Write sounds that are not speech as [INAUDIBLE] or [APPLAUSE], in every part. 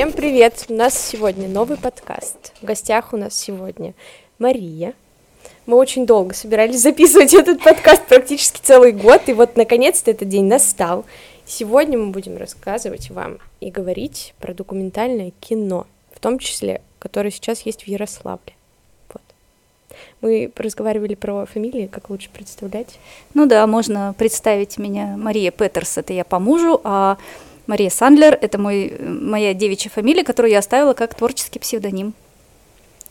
Всем привет! У нас сегодня новый подкаст. В гостях у нас сегодня Мария. Мы очень долго собирались [LAUGHS] записывать этот подкаст, практически целый год, и вот наконец-то этот день настал. Сегодня мы будем рассказывать вам и говорить про документальное кино, в том числе, которое сейчас есть в Ярославле. Вот. Мы разговаривали про фамилии, как лучше представлять. Ну да, можно представить меня Мария Петерс, это я по мужу, а Мария Сандлер – это мой, моя девичья фамилия, которую я оставила как творческий псевдоним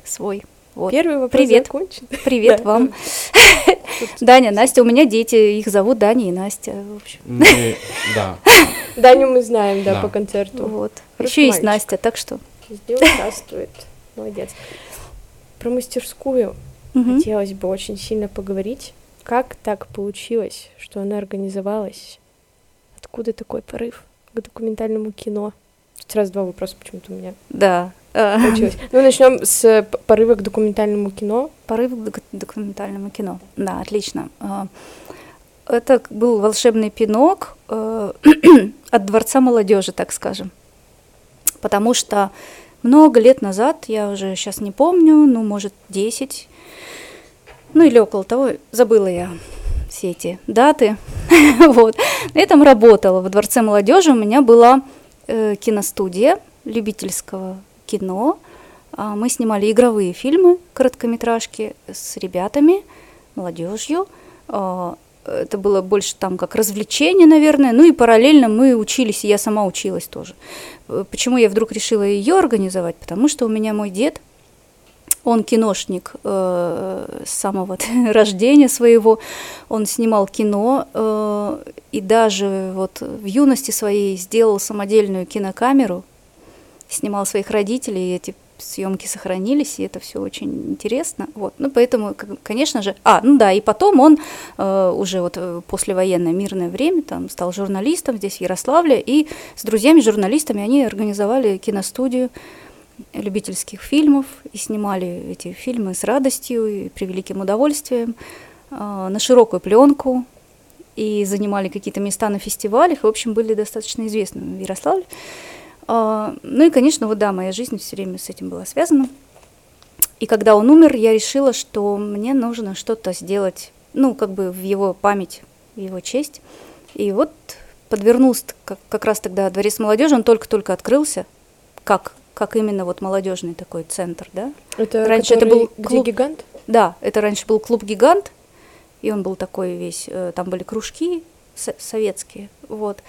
свой. Вот. Первый вопрос Привет. закончен. Привет вам. [LAUGHS] Даня, Настя, у меня дети, их зовут Даня и Настя. В общем. Мы, да. [LAUGHS] Даню мы знаем, да, Да. по концерту. Вот. Хороший Еще есть. Настя, так что. Везде участвует. [LAUGHS] Молодец. Про мастерскую Мгм. хотелось бы очень сильно поговорить. Как так получилось, что она организовалась? Откуда такой порыв к документальному кино? Сразу два вопроса почему-то у меня Да. [LAUGHS] э, получилось. Ну, начнем с п- порыва к документальному кино. Порыв к док- документальному кино. Да, отлично. А, Это был волшебный пинок э, [CLEARS THROAT] от Дворца молодежи, так скажем. Потому что много лет назад, я уже сейчас не помню, ну, может, 10, ну или около того, забыла я все эти даты. [LAUGHS] вот. На этом работала. В Дворце молодежи у меня была э, киностудия любительского кино. А, Мы снимали игровые фильмы, короткометражки с ребятами, молодежью. А, Это было больше там как развлечение, наверное. Ну и параллельно мы учились, и я сама училась тоже. Э, Почему я вдруг решила ее организовать? Потому что у меня мой дед, он киношник э, с самого [LAUGHS] рождения своего. Он снимал кино э, и даже вот в юности своей сделал самодельную кинокамеру, снимал своих родителей, и эти съемки сохранились, и это все очень интересно. Вот. Ну, поэтому, конечно же, а, ну да, и потом он э, уже вот э, послевоенное мирное время там стал журналистом здесь в Ярославле, и с друзьями-журналистами они организовали киностудию любительских фильмов и снимали эти фильмы с радостью и превеликим удовольствием э, на широкую пленку и занимали какие-то места на фестивалях, и, в общем, были достаточно известны в Ярославле. А, Ну и, конечно, вот да, моя жизнь все время с этим была связана. И когда он умер, я решила, что мне нужно что-то сделать, ну, как бы в его память, в его честь. И вот подвернулся как, как раз тогда Дворец молодежи, он только-только открылся, как, как именно вот молодежный такой центр, да. Это Раньше это был где клуб. гигант? Да, это раньше был клуб «Гигант», и он был такой весь, э, там были кружки со- советские, вот.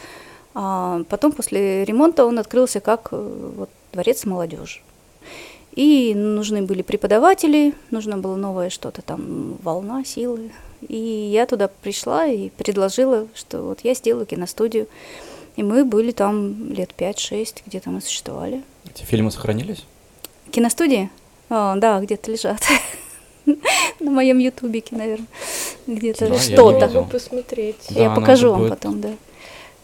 А потом после ремонта он открылся как э, вот, дворец молодежи. И нужны были преподаватели, нужно было новое что-то там, волна, силы. И я туда пришла и предложила, что вот я сделаю киностудию. И мы были там лет 5-6, где-то мы существовали. Эти фильмы сохранились? Киностудии? А, да, где-то лежат. [LAUGHS] На моем ютубике, наверное. Где-то Да, что-то. посмотреть. Да, Я покажу вам будет. потом, да.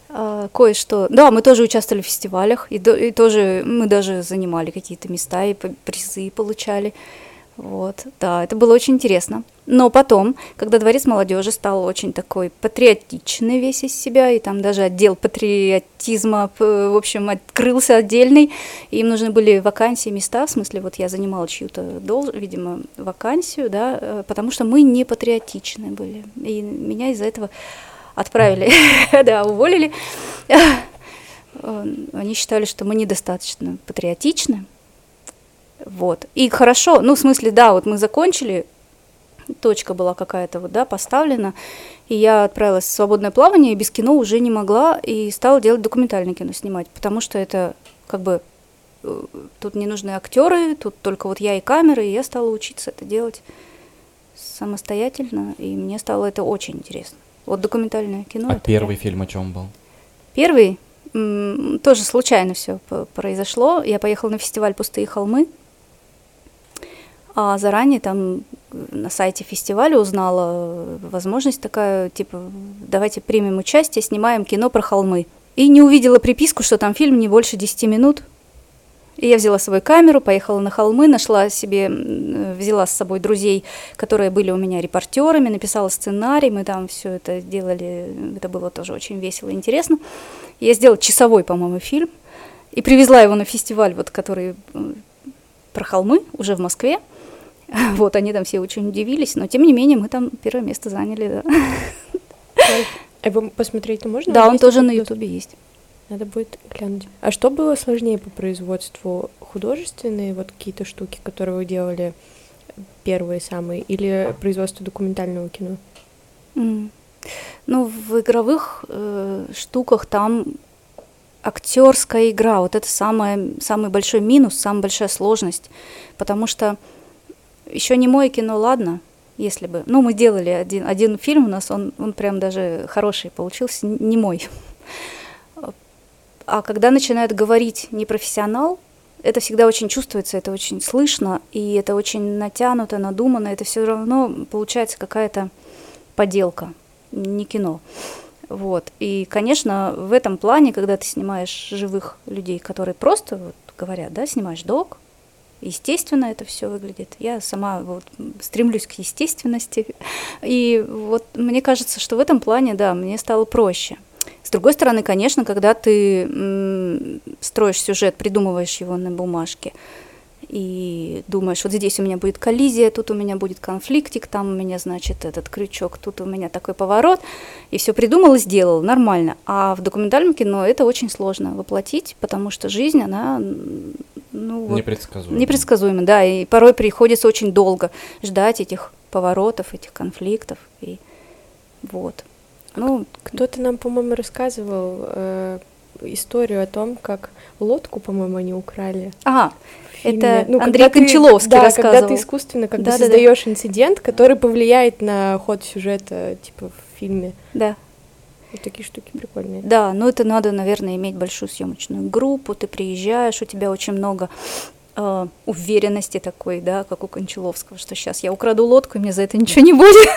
А, кое-что. Да, мы тоже участвовали в фестивалях, и, до- и тоже мы даже занимали какие-то места и призы получали. Вот, да, это было очень интересно. Но потом, когда Дворец молодежи стал очень такой патриотичный весь из себя, и там даже отдел патриотизма, в общем, открылся отдельный, им нужны были вакансии, места, в смысле, вот я занимала чью-то, долж, видимо, вакансию, да, э, потому что мы не патриотичны были, и меня из-за этого отправили, [LAUGHS] да, уволили. Э, Они считали, что мы недостаточно патриотичны. Вот. И хорошо, ну, в смысле, да, вот мы закончили, точка была какая-то вот, да, поставлена, и я отправилась в свободное плавание, и без кино уже не могла, и стала делать документальное кино снимать, потому что это как бы э, тут не нужны актеры, тут только вот я и камера, и я стала учиться это делать самостоятельно, и мне стало это очень интересно. Вот документальное кино. а это первый прям- фильм о чем был? Первый тоже случайно все произошло. Я поехала на фестиваль «Пустые холмы», а заранее там э, на сайте фестиваля узнала э, возможность такая, типа, давайте примем участие, снимаем кино про холмы. И не увидела приписку, что там фильм не больше 10 минут. И я взяла свою камеру, поехала на холмы, нашла себе, м, взяла с собой друзей, которые были у меня репортерами, написала сценарий, мы там все это делали, это было тоже очень весело и интересно. Я сделала часовой, по-моему, фильм, и привезла его на фестиваль, вот, который про холмы, уже в Москве. [LAUGHS] Вот, они там все очень удивились, но тем не менее мы там первое место заняли, да. А его посмотреть можно? Да, он тоже на Ютубе есть. Надо будет глянуть. А что было сложнее по производству? Художественные вот какие-то штуки, которые вы делали первые самые, или производство документального кино? Ну, в игровых э, штуках там актерская игра, вот это самое, самый большой минус, самая большая сложность, потому что еще не мое кино, ладно, если бы. Ну, мы делали один, один фильм у нас, он, он прям даже хороший получился, не мой. А когда начинает говорить непрофессионал, это всегда очень чувствуется, это очень слышно, и это очень натянуто, надумано, это все равно получается какая-то поделка, не кино. Вот. И, конечно, в этом плане, когда ты снимаешь живых людей, которые просто вот, говорят, да, снимаешь док, естественно это все выглядит. Я сама вот стремлюсь к естественности. И вот мне кажется, что в этом плане, да, мне стало проще. С другой стороны, конечно, когда ты строишь сюжет, придумываешь его на бумажке, и думаешь, вот здесь у меня будет коллизия, тут у меня будет конфликтик, там у меня, значит, этот крючок, тут у меня такой поворот, и все придумал и сделал, нормально. А в документальном кино это очень сложно воплотить, потому что жизнь, она, ну, вот, Непредсказуемо. непредсказуемо, да, и порой приходится очень долго ждать этих поворотов, этих конфликтов, и вот. Ну, Кто-то нам, по-моему, рассказывал э, историю о том, как лодку, по-моему, они украли. ага, это Ну, Андрей Кончаловский да, рассказывал. когда ты искусственно как бы Да-да-да. создаешь инцидент, который повлияет на ход сюжета, типа в фильме. Да. Вот такие штуки прикольные. Да, но это надо, наверное, иметь большую съемочную группу. Ты приезжаешь, у тебя очень много э, уверенности такой, да, как у Кончаловского, что сейчас я украду лодку, и мне за это ничего не будет.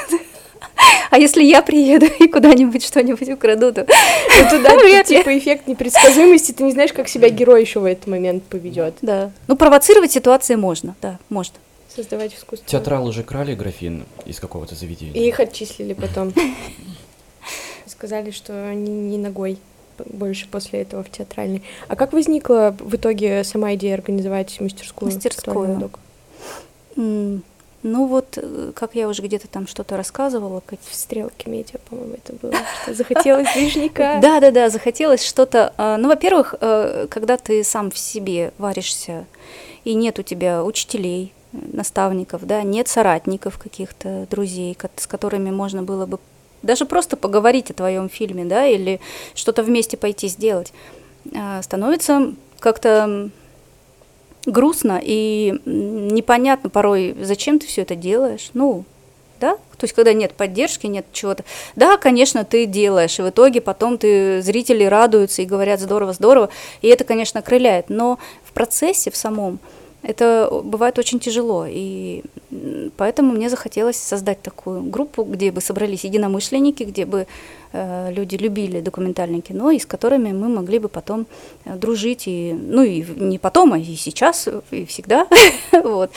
А если я приеду и куда-нибудь что-нибудь украду, то Ну, туда Вряд ли. типа эффект непредсказуемости, ты не знаешь, как себя герой еще в этот момент поведет. да. Ну, провоцировать ситуации можно, да, можно. Создавать искусство. Театралы же крали графин из какого-то заведения. И их отчислили потом. Сказали, что они не ногой больше после этого в театральный. А как возникла в итоге сама идея организовать мастерскую? Мастерскую. Ну вот, э, как я уже где-то там что-то рассказывала, как- В стрелке медиа, по-моему, это было. [LAUGHS] Захотелось движника. [LAUGHS] Да, да, да, захотелось что-то. а, Ну, во-первых, э, когда ты сам в себе варишься, и нет у тебя учителей, э, наставников, да, нет соратников каких-то, друзей, с которыми можно было бы даже просто поговорить о твоем фильме, да, или что-то вместе пойти сделать, становится как-то грустно и непонятно порой, зачем ты все это делаешь. Ну, да, то есть когда нет поддержки, нет чего-то. Да, конечно, ты делаешь, и в итоге потом ты зрители радуются и говорят здорово, здорово, и это, конечно, окрыляет. Но в процессе в самом это бывает очень тяжело, и поэтому мне захотелось создать такую группу, где бы собрались единомышленники, где бы э, люди любили документальное кино, и с которыми мы могли бы потом э, дружить, и, ну и не потом, а и сейчас, и всегда, [LAUGHS] вот,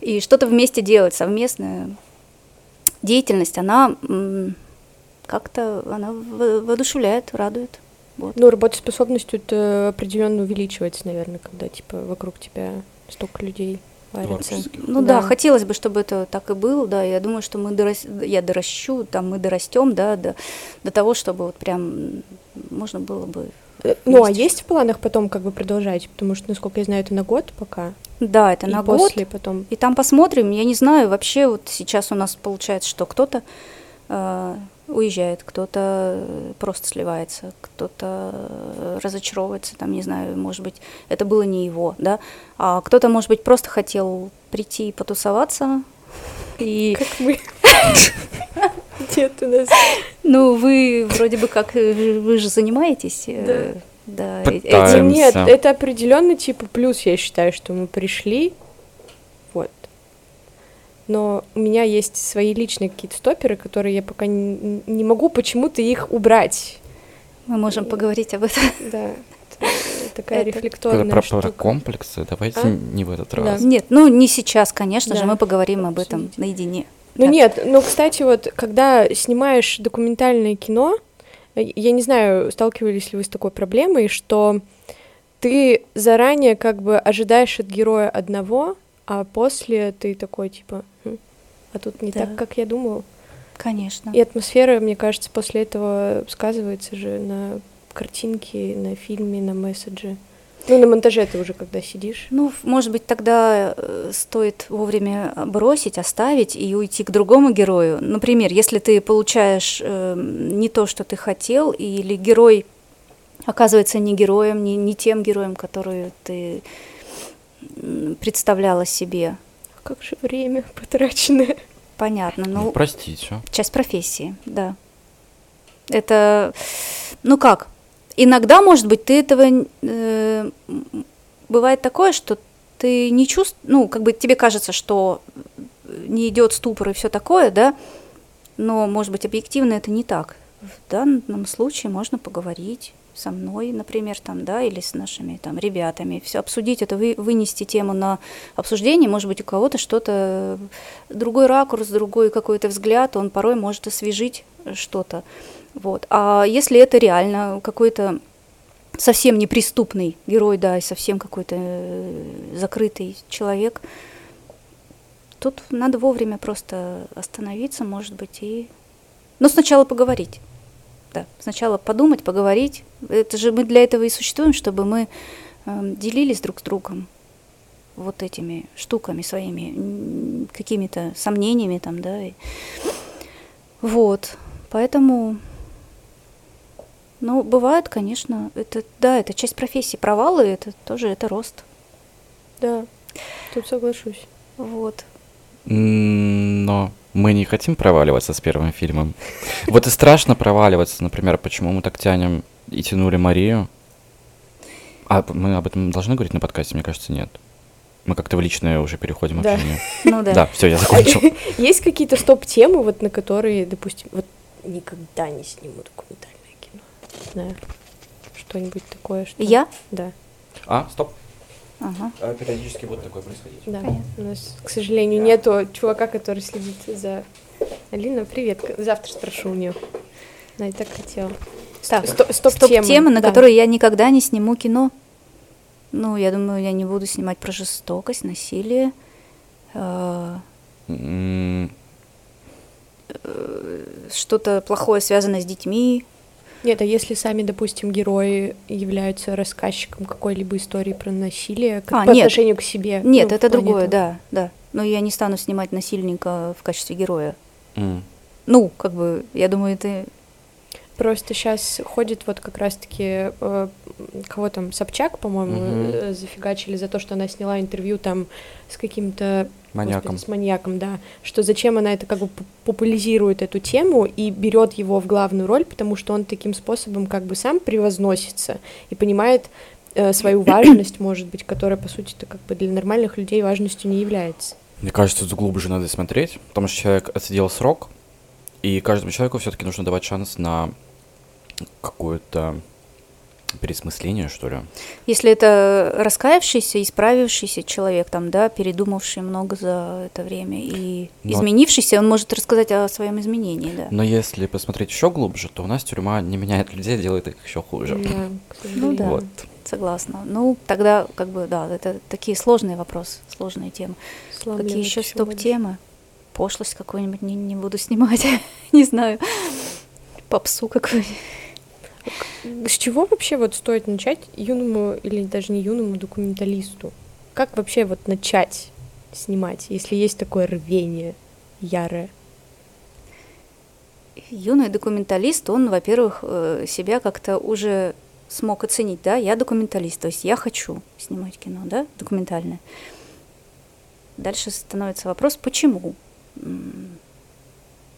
и что-то вместе делать, совместное деятельность, она как-то она во- воодушевляет, радует. Вот. Ну, работоспособность тут э, определенно увеличивается, наверное, когда типа вокруг тебя столько людей варится. Ну да. Да. хотелось бы, чтобы это так и было, да. Я думаю, что мы дорас... я доращу, там мы дорастем, да, до, до того, чтобы вот прям можно было бы. Э, Ну, а есть в планах потом как бы продолжать? Потому что, насколько я знаю, это на год пока. Да, это и на год. после потом. И там посмотрим. Я не знаю, вообще вот сейчас у нас получается, что кто-то э, уезжает, кто-то э, просто сливается, кто-то э, разочаровывается, там, не знаю, может быть, это было не его, да, а кто-то, может быть, просто хотел прийти и потусоваться, [LAUGHS] и, Как мы. [LAUGHS] Нет у нас. ну, вы вроде бы как, э, вы же занимаетесь, да, Пытаемся. этим. Нет, это определенно типа плюс, я считаю, что мы пришли. Но у меня есть свои личные какие-то стоперы, которые я пока не, не могу почему-то их убрать. Мы можем поговорить об этом. [LAUGHS] Да. это такая Это- рефлекторная про, про штука. комплексы, давайте А? не в этот Да. раз. Нет, ну не сейчас, конечно же, Да, мы поговорим об этом обсудить. наедине. Ну Да. нет, ну, кстати, вот, когда снимаешь документальное кино, э, я не знаю, сталкивались ли вы с такой проблемой, что ты заранее как бы ожидаешь от героя одного, а после ты такой типа, «Хм, а тут не Да. так, как я думал. Конечно. И атмосфера, мне кажется, после этого сказывается же на картинке, на фильме, на месседже. Ну, на монтаже ты уже когда сидишь. Ну, может быть, тогда э, стоит вовремя бросить, оставить и уйти к другому герою. Например, если ты получаешь э, не то, что ты хотел, или герой оказывается не героем, не, не тем героем, который ты представляла себе. Как же время потраченное. Понятно. Ну, Ну, простите. часть профессии, да. Это, ну как, иногда, может быть, ты этого, э, бывает такое, что ты не чувствуешь, ну, как бы тебе кажется, что не идет ступор и все такое, да, но, может быть, объективно это не так. В данном случае можно поговорить со мной, например, там, да, или с нашими там ребятами, все обсудить это, вы, вынести тему на обсуждение, может быть, у кого-то что-то, другой ракурс, другой какой-то взгляд, он порой может освежить что-то, вот. А если это реально какой-то совсем неприступный герой, да, и совсем какой-то э, закрытый человек, тут надо вовремя просто остановиться, может быть, и... Но сначала поговорить. Да, сначала подумать, поговорить. Это же мы для этого и существуем, чтобы мы эм, делились друг с другом вот этими штуками своими, какими-то сомнениями там, да. и- Вот, поэтому, ну, бывает, конечно, это, да, это часть профессии. Провалы, это тоже, это рост. Да, тут соглашусь. Вот. Но мы не хотим проваливаться с первым фильмом. Вот и страшно проваливаться, например, почему мы так тянем и тянули Марию. А мы об этом должны говорить на подкасте? Мне кажется, нет. Мы как-то в личное уже переходим Да. общение. [LAUGHS] Ну да. Да, все, я закончил. [LAUGHS] Есть какие-то стоп-темы, вот на которые, допустим, вот никогда не сниму документальное кино. Не знаю, что-нибудь такое, что... Я? Да, А, стоп. Ага. Периодически будет такое происходить. да. Понятно. У нас, к сожалению, нету чувака, который следит за... Алина, привет. Завтра спрошу у нее. Она и так хотела. Так, Сто- стоп-темы. Стоп-темы, на да. которые я никогда не сниму кино. Ну, я думаю, я не буду снимать про жестокость, насилие. э, М, что-то плохое связанное с детьми. Нет, а если сами, допустим, герои являются рассказчиком какой-либо истории про насилие к- А, по нет. отношению к себе? Нет, ну, это другое, того. да, да. Но я не стану снимать насильника в качестве героя. м. Ну, как бы, я думаю, это... Просто сейчас ходит вот как раз-таки э, кого там Собчак, по-моему, э, зафигачили за то, что она сняла интервью там с каким-то Маньяком. господи, с маньяком, да. Что зачем она это как бы популяризирует эту тему и берет его в главную роль, потому что он таким способом как бы сам превозносится и понимает э, свою важность, [COUGHS] может быть, которая по сути то как бы для нормальных людей важностью не является. Мне кажется, тут глубже надо смотреть, потому что человек отсидел срок, и каждому человеку все-таки нужно давать шанс на какое-то пересмысление, что ли. Если это раскаявшийся, исправившийся человек, там, да, передумавший много за это время и Но- изменившийся, он может рассказать о своем изменении, да. Но если посмотреть еще глубже, то у нас тюрьма не меняет людей, делает их еще хуже. Да. [LAUGHS] Ну да. Вот. Согласна. Ну, тогда, как бы, да, это такие сложные вопросы, сложные темы. Славливо Какие еще стоп-темы? Пошлость какую-нибудь не, не буду снимать, [LAUGHS] не знаю. Попсу какую-нибудь. С чего вообще вот стоит начать юному или даже не юному документалисту? Как вообще вот начать снимать, если есть такое рвение ярое? Юный документалист, он, во-первых, э, себя как-то уже смог оценить, да, я документалист, то есть я хочу снимать кино, да, документальное. Дальше становится вопрос, почему?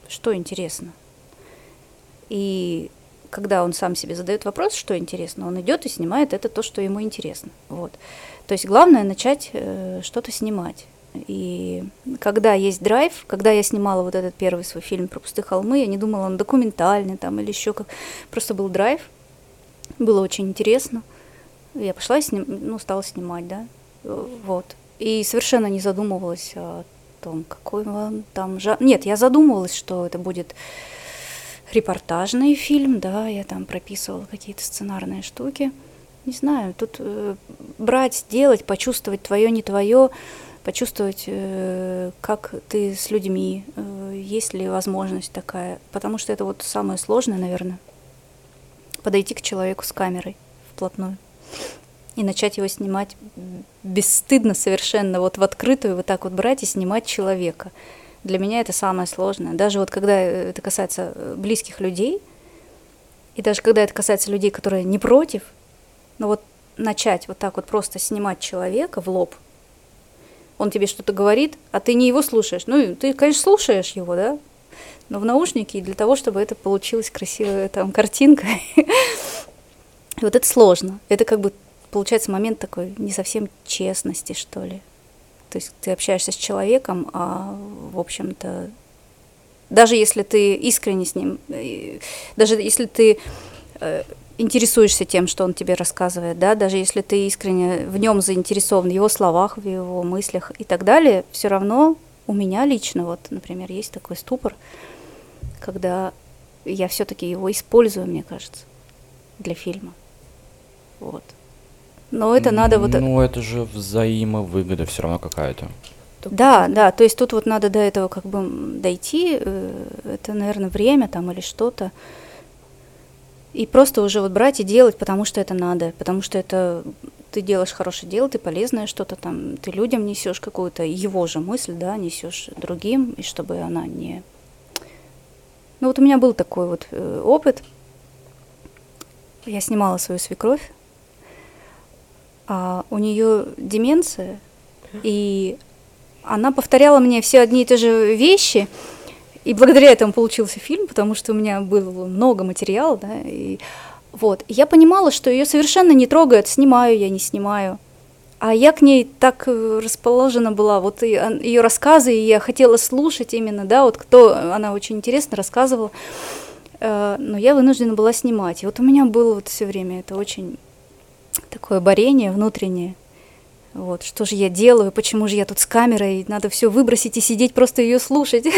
Что интересно? И когда он сам себе задает вопрос, что интересно, он идет и снимает это то, что ему интересно. Вот. То есть главное начать э, что-то снимать. И когда есть драйв, когда я снимала вот этот первый свой фильм про пустые холмы, я не думала, он документальный там или еще как. Просто был драйв, было очень интересно. Я пошла и сним, ну, стала снимать, да, вот. И совершенно не задумывалась о том, какой вам там жа... Нет, я задумывалась, что это будет репортажный фильм, да, я там прописывала какие-то сценарные штуки. не знаю, тут э, брать, делать, почувствовать твое, не твое, почувствовать, э, как ты с людьми, э, есть ли возможность такая. Потому что это вот самое сложное, наверное, подойти к человеку с камерой вплотную и начать его снимать бесстыдно совершенно, вот в открытую вот так вот брать и снимать человека. Для меня это самое сложное. Даже вот когда это касается э, близких людей, и даже когда это касается людей, которые не против, но вот начать вот так вот просто снимать человека в лоб, он тебе что-то говорит, а ты не его слушаешь. Ну, ты, конечно, слушаешь его, да, но в наушнике, для того, чтобы это получилась красивая там картинка, [LAUGHS] вот это сложно. Это как бы получается момент такой не совсем честности, что ли. То есть ты общаешься с человеком, а в общем-то даже если ты искренне с ним, э, даже если ты э, интересуешься тем, что он тебе рассказывает, да, даже если ты искренне в нем заинтересован, в его словах, в его мыслях и так далее, все равно у меня лично, вот, например, есть такой ступор, когда я все-таки его использую, мне кажется, для фильма. Вот. Но это надо вот... Ну, это же взаимовыгода все равно какая-то. Да, да, то есть тут вот надо до этого как бы дойти, э, это, наверное, время там или что-то. И просто уже вот брать и делать, потому что это надо, потому что это ты делаешь хорошее дело, ты полезное что-то там, ты людям несешь какую-то его же мысль, да, несешь другим, и чтобы она не... Ну вот у меня был такой вот э, опыт. Я снимала свою свекровь, а у нее деменция, и она повторяла мне все одни и те же вещи, и благодаря этому получился фильм, потому что у меня было много материала, да, и вот. Я понимала, что ее совершенно не трогает, снимаю я, не снимаю. А я к ней так э, расположена была, вот ее рассказы, и я хотела слушать именно, да, вот кто, она очень интересно рассказывала, э, но я вынуждена была снимать. И вот у меня было вот все время это очень такое борение внутреннее. Вот, что же я делаю, почему же я тут с камерой, надо все выбросить и сидеть просто ее слушать. [LAUGHS]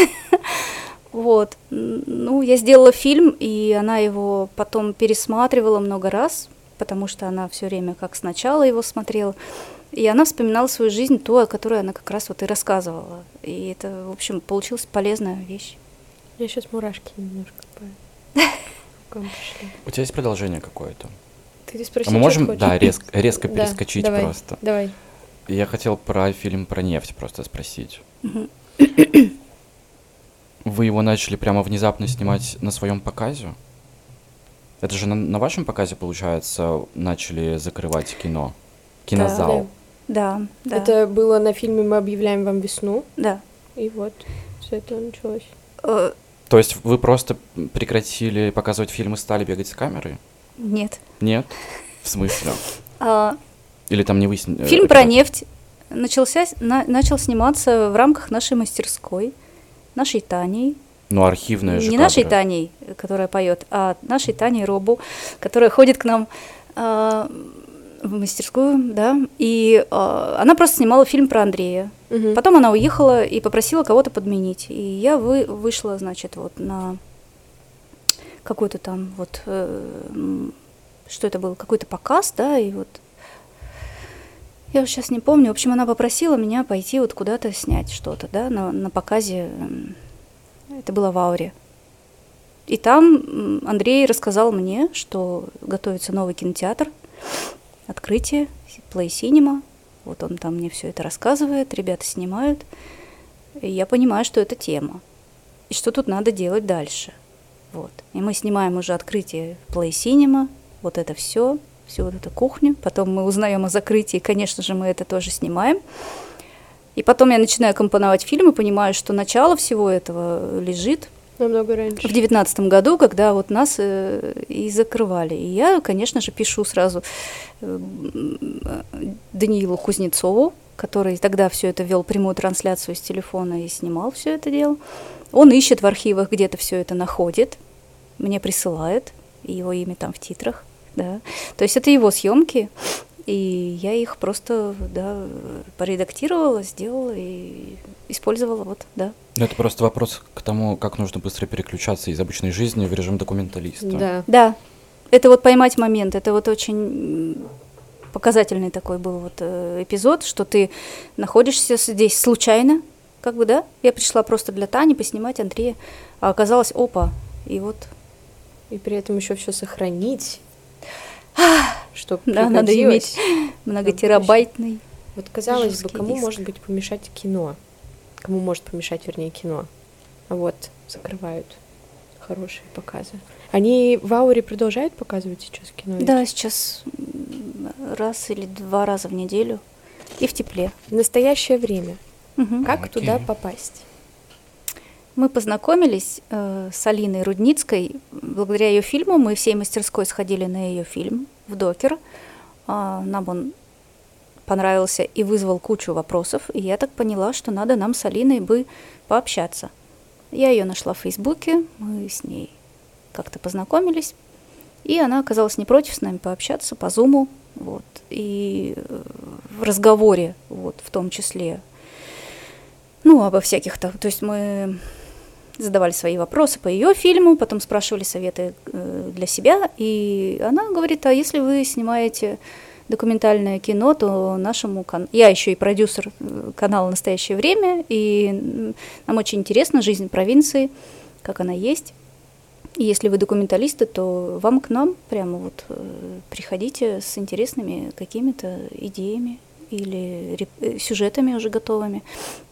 Вот. Ну, я сделала фильм, и она его потом пересматривала много раз, потому что она все время как сначала его смотрела. И она вспоминала свою жизнь, ту, о которой она как раз вот и рассказывала. И это, в общем, получилась полезная вещь. Я сейчас мурашки немножко по [LAUGHS] У тебя есть продолжение какое-то? Ты спросил, а мы можем, да, резко, [LAUGHS] резко перескочить давай, просто. Давай. Я хотел про фильм про нефть просто спросить. Вы его начали прямо внезапно снимать на своем показе? Это же на, на вашем показе, получается, начали закрывать кино? Кинозал? Да, да. Это было на фильме «Мы объявляем вам весну». Да. И вот с этого началось. Э, То есть вы просто прекратили показывать фильмы, стали бегать с камерой? Нет. Нет? В смысле? А, Или там не выяснили? Фильм про нефть начался, на, начал сниматься в рамках нашей мастерской, нашей Таней. Ну, архивная же Не кадры. нашей Таней, которая поет, а нашей Таней Робу, которая ходит к нам э, в мастерскую, да, и э, она просто снимала фильм про Андрея. Мгм. Потом она уехала и попросила кого-то подменить. И я вы, вышла, значит, вот на какой-то там вот, э, что это был, какой-то показ, да, и вот я уже сейчас не помню. В общем, она попросила меня пойти вот куда-то снять что-то, да, на, на показе. Это было в Ауре. И там Андрей рассказал мне, что готовится новый кинотеатр, открытие, Play Cinema. Вот он там мне все это рассказывает, ребята снимают. И я понимаю, что это тема. И что тут надо делать дальше. Вот. И мы снимаем уже открытие Play Cinema, вот это все, всю вот эту кухню. Потом мы узнаем о закрытии, конечно же, мы это тоже снимаем. И потом я начинаю компоновать фильм и понимаю, что начало всего этого лежит Намного раньше. в девятнадцатом году, когда вот нас э, и закрывали. И я, конечно же, пишу сразу э, Даниилу Кузнецову, который тогда все это вел прямую трансляцию с телефона и снимал все это дело. Он ищет в архивах, где-то все это находит, мне присылает, и его имя там в титрах, да. То есть это его съемки, и я их просто, да, поредактировала, сделала и использовала, вот, да. Ну, это просто вопрос к тому, как нужно быстро переключаться из обычной жизни в режим документалиста. Да. Да, это вот поймать момент, это вот очень показательный такой был вот э, эпизод, что ты находишься здесь случайно, как бы, да? Я пришла просто для Тани поснимать Андрея, а оказалось, опа, и вот, И при этом еще все сохранить. Что да, надо иметь многотерабайтный. Вот казалось бы, кому диск. может быть помешать кино? Кому может помешать, вернее, кино? А вот закрывают хорошие показы. Они в Ауре продолжают показывать сейчас кино? ведь? Да, сейчас м, раз или два раза в неделю и в тепле. В настоящее время. Мгм. Как Окей. туда попасть? Мы познакомились э, с Алиной Рудницкой. Благодаря ее фильму мы всей мастерской сходили на ее фильм в Докер. А, нам он понравился и вызвал кучу вопросов. И я так поняла, что надо нам с Алиной бы пообщаться. Я ее нашла в Фейсбуке, мы с ней как-то познакомились. И она оказалась не против с нами пообщаться по Зуму. Вот. И э, в разговоре, вот, в том числе, ну, обо всяких то То есть мы задавали свои вопросы по ее фильму, потом спрашивали советы э, для себя, и она говорит, а если вы снимаете документальное кино, то нашему каналу... Я еще и продюсер э, канала «Настоящее время», и нам очень интересна жизнь провинции, как она есть. И если вы документалисты, то вам к нам прямо вот э, приходите с интересными какими-то идеями или э, сюжетами уже готовыми.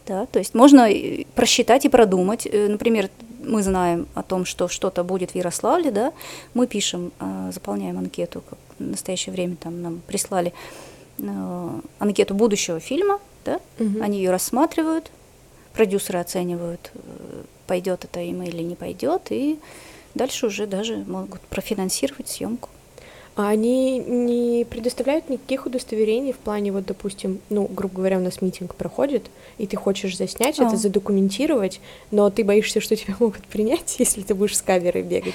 Да, то есть можно просчитать и продумать. Э, Например, мы знаем о том, что что-то будет в Ярославле, да, мы пишем, а, заполняем анкету, как в настоящее время там нам прислали э, анкету будущего фильма, да, Мгм. они ее рассматривают, продюсеры оценивают, пойдет это им или не пойдет, и дальше уже даже могут профинансировать съемку. А они не предоставляют никаких удостоверений в плане, вот, допустим, ну, грубо говоря, у нас митинг проходит, и ты хочешь заснять А. это, задокументировать, но ты боишься, что тебя могут принять, [LAUGHS] если ты будешь с камерой бегать.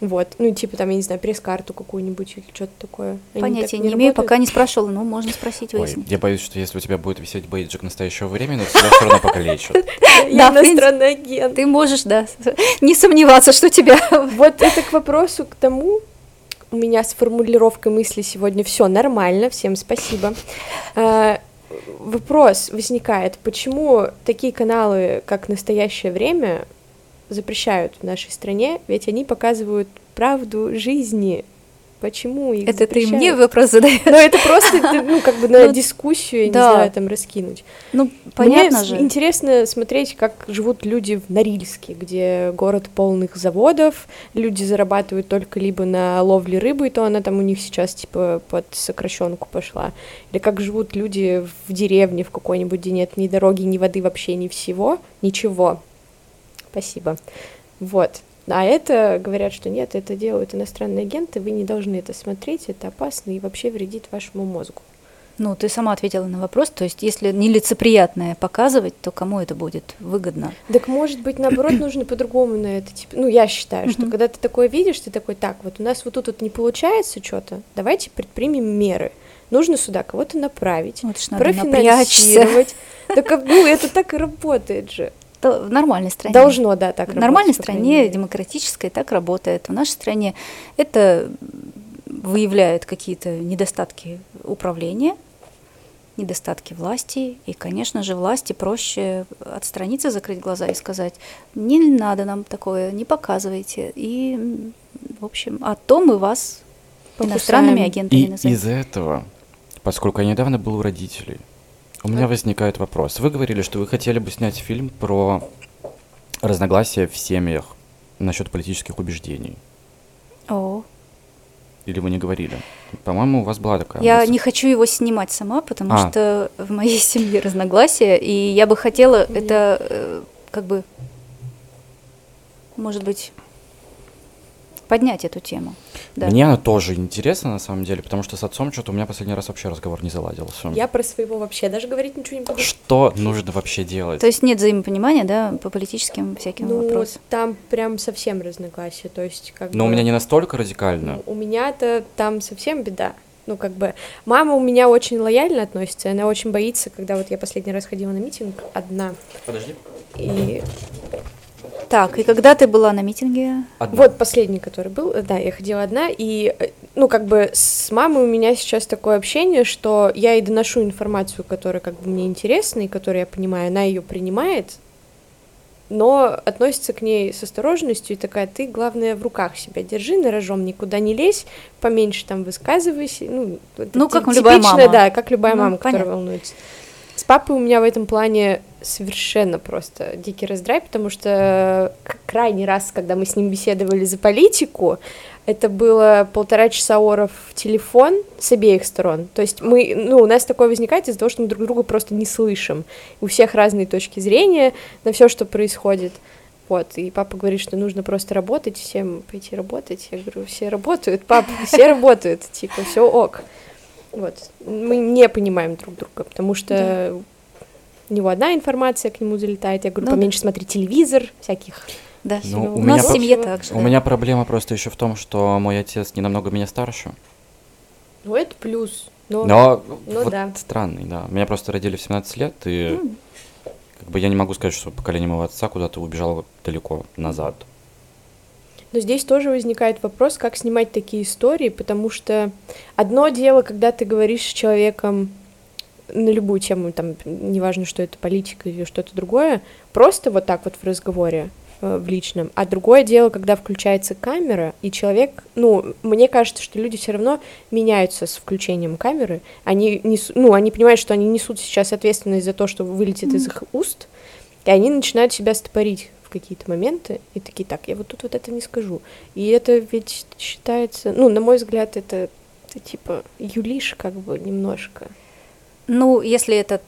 Вот, ну, типа там, я не знаю, пресс-карту какую-нибудь или что-то такое. Они Понятия так не, имею, работают? пока не спрашивала, но можно спросить, Ой, выяснить. я боюсь, что если у тебя будет висеть бейджик настоящего времени, то тебя все равно покалечат. [LAUGHS] Я иностранный агент. Ты можешь, да, не сомневаться, что тебя... Вот это к вопросу к тому, у меня с формулировкой мысли сегодня все нормально, всем спасибо. А, Вопрос возникает, почему такие каналы, как «Настоящее время», запрещают в нашей стране, ведь они показывают правду жизни. Почему их Это ты запрещают? мне вопрос задаешь? Ну, это просто, ты, ну, как бы на [LAUGHS] Ну, дискуссию, я не да. знаю, там раскинуть. Ну, понятно Мне же. интересно смотреть, как живут люди в Норильске, где город полных заводов, люди зарабатывают только либо на ловле рыбы, и то она там у них сейчас типа под сокращенку пошла, или как живут люди в деревне в какой-нибудь, где нет ни дороги, ни воды, вообще ни всего, ничего. Спасибо. Вот. А это говорят, что нет, это делают иностранные агенты, вы не должны это смотреть, это опасно и вообще вредит вашему мозгу. Ну, ты сама ответила на вопрос. То есть, если нелицеприятное показывать, то кому это будет выгодно? Так может быть, наоборот, нужно по-другому на это. Типа, ну, я считаю, что когда ты такое видишь, ты такой, так, вот у нас вот тут вот не получается что-то, давайте предпримем меры. Нужно сюда кого-то направить, Вот профинансировать. [LAUGHS] Так, а, ну, это так и работает же. В нормальной стране. Должно, да, так В нормальной работать, стране, демократической, так работает. В нашей стране это выявляет какие-то недостатки управления, недостатки власти. И, конечно же, власти проще отстраниться, закрыть глаза и сказать, не надо нам такое, не показывайте. И, в общем, а то мы вас иностранными Покусаем. агентами И назовем. из-за этого, поскольку я недавно был у родителей, у меня возникает вопрос. Вы говорили, что вы хотели бы снять фильм про разногласия в семьях насчет политических убеждений. О, Или вы не говорили? По-моему, у вас была такая Я мысль. не хочу его снимать сама, потому А. что в моей [LAUGHS] семье разногласия, и я бы хотела это э, как бы, может быть, поднять эту тему. Да. Мне она тоже интересна, на самом деле, потому что с отцом что-то у меня последний раз вообще разговор не заладился. Я про своего вообще даже говорить ничего не буду. Что нужно вообще делать? То есть нет взаимопонимания, да, по политическим всяким Ну, вопросам. там прям совсем разногласия, то есть как Но у бы- меня не настолько радикально. Ну, у меня-то там совсем беда. Ну, как бы, мама у меня очень лояльно относится, она очень боится, когда вот я последний раз ходила на митинг одна, Подожди. и Так, и когда ты была на митинге? Одна. Вот последний, который был, да, я ходила одна, и, э, ну, как бы с мамой у меня сейчас такое общение, что я ей доношу информацию, которая как бы мне интересна, и которую я понимаю, она ее принимает, но относится к ней с осторожностью и такая, ты, главное, в руках себя держи, на рожом никуда не лезь, поменьше там высказывайся, ну, Ну, как любая типично, мама. да, как любая Ну, мама, которая понятно. волнуется. С папой у меня в этом плане совершенно просто дикий раздрай, потому что к- крайний раз, когда мы с ним беседовали за политику, это было полтора часа оров в телефон с обеих сторон. То есть мы, ну, у нас такое возникает из-за того, что мы друг друга просто не слышим. У всех разные точки зрения на все, что происходит. Вот, и папа говорит, что нужно просто работать, всем пойти работать. Я говорю, все работают, пап, все работают, типа, все ок. Вот, мы не понимаем друг друга, потому что у него одна информация к нему залетает. Я говорю, Ну да. поменьше смотри телевизор, всяких. Да. Ну, у, у нас меня в семье так же. У да. меня проблема просто еще в том, что мой отец не намного меня старше. Ну, это плюс. Но, Но ну вот да. странный, да. Меня просто родили в 17 лет, и М. как бы я не могу сказать, что поколение моего отца куда-то убежало далеко назад. Но здесь тоже возникает вопрос, как снимать такие истории, потому что одно дело, когда ты говоришь с человеком на любую тему, там, неважно, что это политика или что-то другое, просто вот так вот в разговоре, э, в личном. А другое дело, когда включается камера, и человек, ну, мне кажется, что люди все равно меняются с включением камеры. Они, несу- ну, они понимают, что они несут сейчас ответственность за то, что вылетит из их уст, и они начинают себя стопорить какие-то моменты, и такие, так, я вот тут вот это не скажу. И это ведь считается, ну, на мой взгляд, это, ты типа юлишь как бы немножко. Ну, если это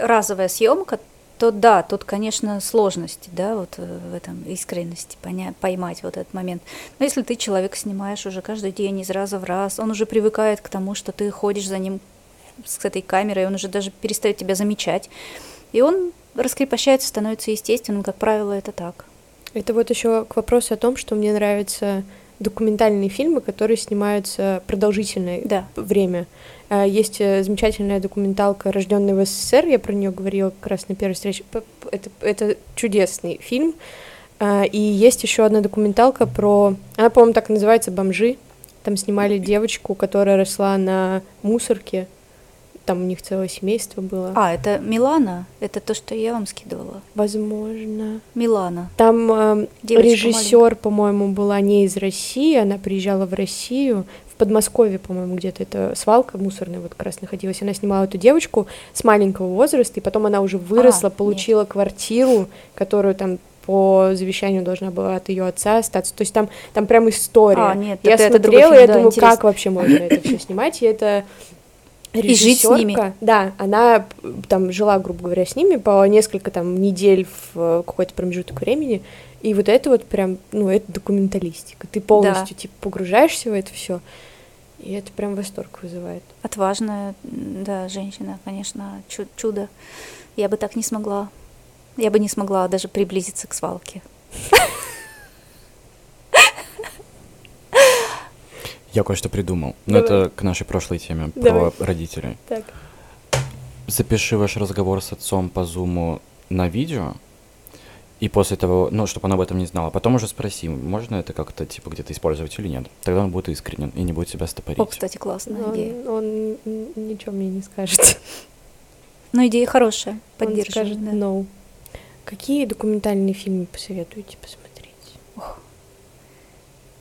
разовая съемка, то да, тут, конечно, сложности, да, вот э, в этом искренности поня- поймать вот этот момент. Но если ты человека снимаешь уже каждый день из раза в раз, он уже привыкает к тому, что ты ходишь за ним с этой камерой, он уже даже перестает тебя замечать, и он раскрепощается, становится естественным, как правило, это так. Это вот еще к вопросу о том, что мне нравятся документальные фильмы, которые снимаются продолжительное Да. время. А, Есть э, замечательная документалка «Рожденный в СССР», я про нее говорила как раз на первой встрече. Это, это чудесный фильм. А, И есть еще одна документалка про... Она, по-моему, так называется «Бомжи». Там снимали девочку, которая росла на мусорке. Там у них целое семейство было. А, это Милана, это то, что я вам скидывала. Возможно. Милана. Там э, режиссер, по-моему, была не из России, она приезжала в Россию, в Подмосковье, по-моему, где-то это свалка мусорная вот как раз находилась. Она снимала эту девочку с маленького возраста, и потом она уже выросла, А, нет. получила квартиру, которую там по завещанию должна была от ее отца остаться. То есть там, там прям история. А, нет, я это- это другой смотрела, фильм, я да, думаю, интересно. как вообще можно это все снимать, и это И жить с ними. Да, она там жила, грубо говоря, с ними по несколько там недель в э, какой-то промежуток времени. И вот это вот прям, ну, это документалистика. Ты полностью, типа, погружаешься в это все. И это прям восторг вызывает. Отважная, да, женщина, конечно, чу- чудо. Я бы так не смогла. Я бы не смогла даже приблизиться к свалке. [LAUGHS] Я кое-что придумал. Но Давай. это к нашей прошлой теме Давай. про родителей. Так. Запиши ваш разговор с отцом по зуму на видео, и после того, ну, чтобы он об этом не знал, а потом уже спроси, можно это как-то, типа, где-то использовать или нет. Тогда он будет искренен и не будет себя стопорить. О, кстати, классная Он, идея. он н- ничего мне не скажет. Но идея хорошая, Он поддерживаю. скажет да. no. Какие документальные фильмы посоветуете посмотреть?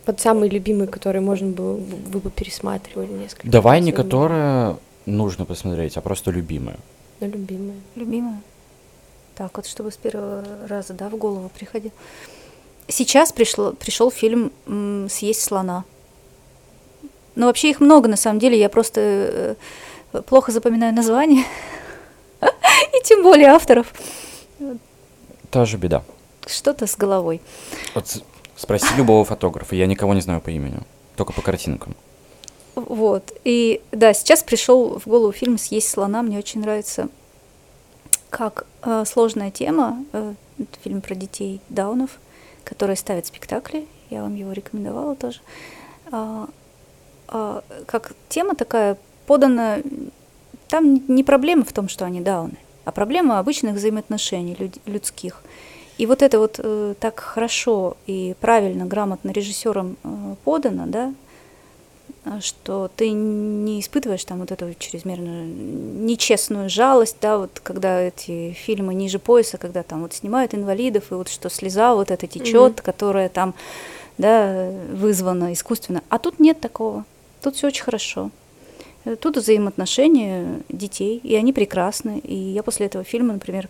Вот самые любимые, которые можно было, бы- вы бы пересматривали несколько Давай раз, не которые нужно посмотреть, а просто любимые. Но любимые. Любимая. Так, вот чтобы с первого раза, да, в голову приходил. Сейчас пришло, пришел фильм «Съесть слона». Ну, вообще их много, на самом деле, я просто э, плохо запоминаю названия. [LAUGHS] И тем более авторов. Та же беда. Что-то с головой. Вот спроси любого фотографа, я никого не знаю по имени, только по картинкам. Вот. И да, сейчас пришел в голову фильм «Съесть слона». Мне очень нравится, как э, сложная тема. э, фильм про детей даунов, которые ставят спектакли. Я вам его рекомендовала тоже. А, а, как тема такая подана... Там не проблема в том, что они дауны, а проблема обычных взаимоотношений люд- людских. И вот это вот э, так хорошо и правильно, грамотно режиссером э, подано, да, что ты не испытываешь там вот эту чрезмерную нечестную жалость, да, вот когда эти фильмы ниже пояса, когда там вот снимают инвалидов, и вот что слеза вот эта течет, mm-hmm. которая там, да, вызвана искусственно. А тут нет такого. Тут все очень хорошо. Тут взаимоотношения детей, и они прекрасны. И я после этого фильма, например,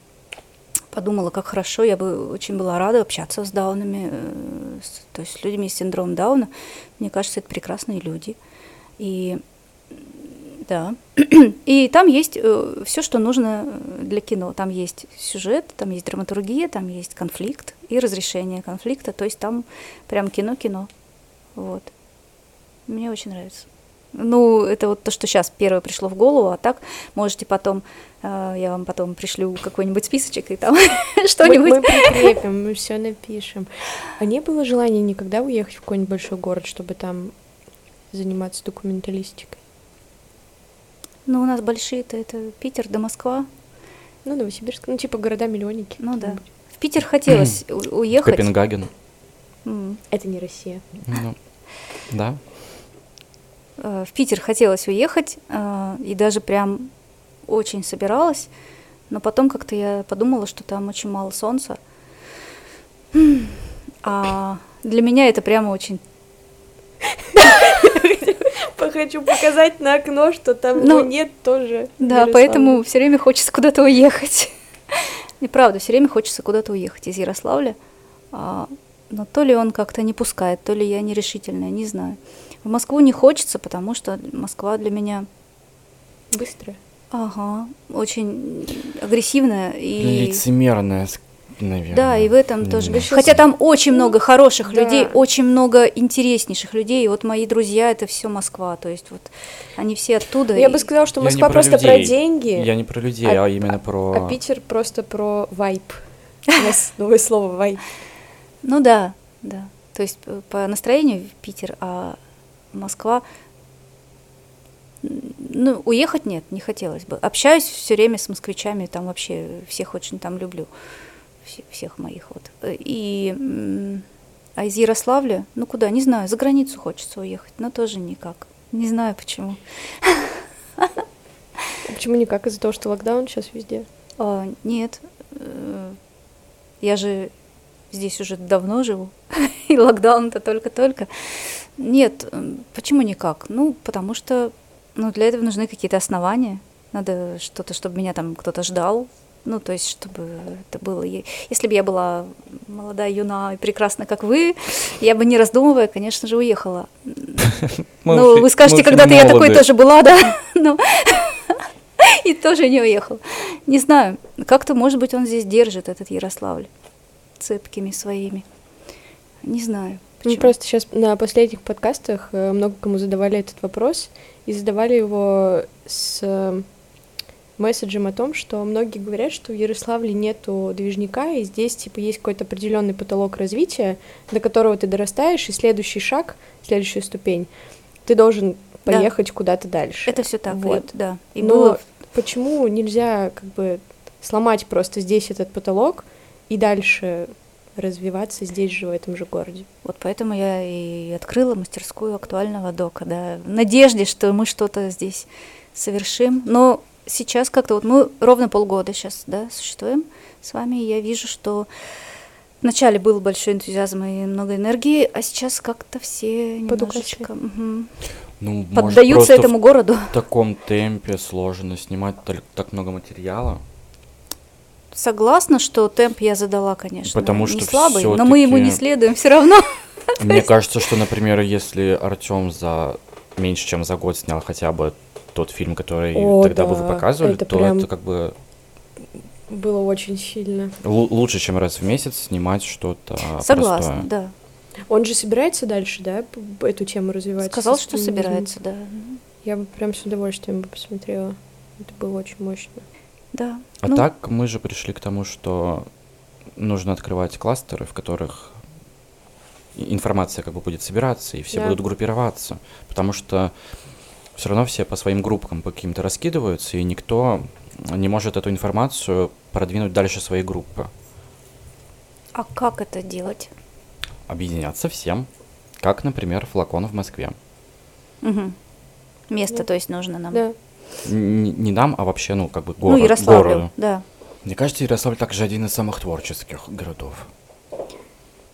подумала, как хорошо, я бы очень была рада общаться с даунами, э, то есть с людьми с синдромом Дауна. Мне кажется, это прекрасные люди. И да. [CLEARS THROAT] И там есть э, все, что нужно э, для кино. Там есть сюжет, там есть драматургия, там есть конфликт и разрешение конфликта. То есть там прям кино-кино. Вот. Мне очень нравится. Ну, это вот то, что сейчас первое пришло в голову, а так можете потом, э, я вам потом пришлю какой-нибудь списочек и там что-нибудь. [LAUGHS] Мы, мы прикрепим, мы все напишем. А не было желания никогда уехать в какой-нибудь большой город, чтобы там заниматься документалистикой? Ну, у нас большие-то это Питер да Москва. Ну, Новосибирск, ну, типа города-миллионники. Ну да. В Питер хотелось [CLEARS THROAT] уехать. Копенгаген. Это не Россия. Ну, да. Э, в Питер хотелось уехать, э, и даже прям очень собиралась, но потом как-то я подумала, что там очень мало солнца. А для меня это прямо очень... [LAUGHS] Хочу показать на окно, что там ну, нет тоже. Да, поэтому все время хочется куда-то уехать. [LAUGHS] Неправда, все время хочется куда-то уехать из Ярославля. А, но то ли он как-то не пускает, то ли я нерешительная, не знаю. В Москву не хочется, потому что Москва для меня быстрая. Ага, очень агрессивная и лицемерная, наверное. Да, и в этом тоже. Сейчас... Хотя там очень ну, много хороших да. людей, очень много интереснейших людей. И вот мои друзья это все Москва, то есть вот они все оттуда. Я и... бы сказала, что Москва про просто людей. про деньги. Я не про людей, а, а именно про. А Питер просто про вайп. [LAUGHS] Новое слово вайп. Ну да, да. То есть по настроению Питер, а Москва. Ну, уехать нет, не хотелось бы. Общаюсь все время с москвичами, там вообще всех очень там люблю, всех моих вот. И а из Ярославля, ну куда, не знаю, за границу хочется уехать, но тоже никак. Не знаю почему. Почему никак? Из-за того, что локдаун сейчас везде? А, нет. Я же здесь уже давно живу, [LAUGHS] и локдаун-то только-только. Нет, почему никак? Ну, потому что ну, для этого нужны какие-то основания. Надо что-то, чтобы меня там кто-то ждал. Ну, то есть, чтобы это было... Если бы я была молодая, юна и прекрасна, как вы, я бы не раздумывая, конечно же, уехала. [LAUGHS] Ну, вы скажете, когда-то я такой тоже была, да? [LAUGHS] [LAUGHS] И тоже не уехала. Не знаю, как-то, может быть, он здесь держит, этот Ярославль, цепкими своими. Не знаю. Мы просто сейчас на последних подкастах э, много кому задавали этот вопрос и задавали его с э, месседжем о том, что многие говорят, что в Ярославле нету движника, и здесь типа есть какой-то определенный потолок развития, до которого ты дорастаешь, и следующий шаг, следующая ступень, ты должен поехать да. куда-то дальше. Это все так, вот, да. И Но было... почему нельзя как бы сломать просто здесь этот потолок и дальше развиваться здесь же, в этом же городе. Вот поэтому я и открыла мастерскую актуального дока, да, в надежде, что мы что-то здесь совершим. Но сейчас как-то вот мы ровно полгода сейчас, да, существуем с вами, и я вижу, что вначале был большой энтузиазм и много энергии, а сейчас как-то все немножечко угу, ну, поддаются этому городу. В таком темпе сложно снимать так, так много материала. Согласна, что темп я задала, конечно, Потому не что слабый, но мы ему не следуем все равно. [LAUGHS] Мне кажется, что, например, если Артем за меньше, чем за год снял хотя бы тот фильм, который О, тогда да. бы вы показывали, это то прям... это как бы было очень сильно. Л- лучше, чем раз в месяц снимать что-то Согласна, простое. да. Он же собирается дальше, да, эту тему развивать? Сказал, что собирается, да. Я бы прям с удовольствием бы посмотрела. Это было очень мощно. Да. А ну... так мы же пришли к тому, что нужно открывать кластеры, в которых информация как бы будет собираться, и все да. будут группироваться. Потому что все равно все по своим группам по каким-то раскидываются, и никто не может эту информацию продвинуть дальше своей группы. А как это делать? Объединяться всем. Как, например, флакон в Москве. Мгм. Место, Да. то есть, нужно нам. Да. Не нам, а вообще, ну, как бы Ну, город, Ярославлю, городу. да. Мне кажется, Ярославль также один из самых творческих городов.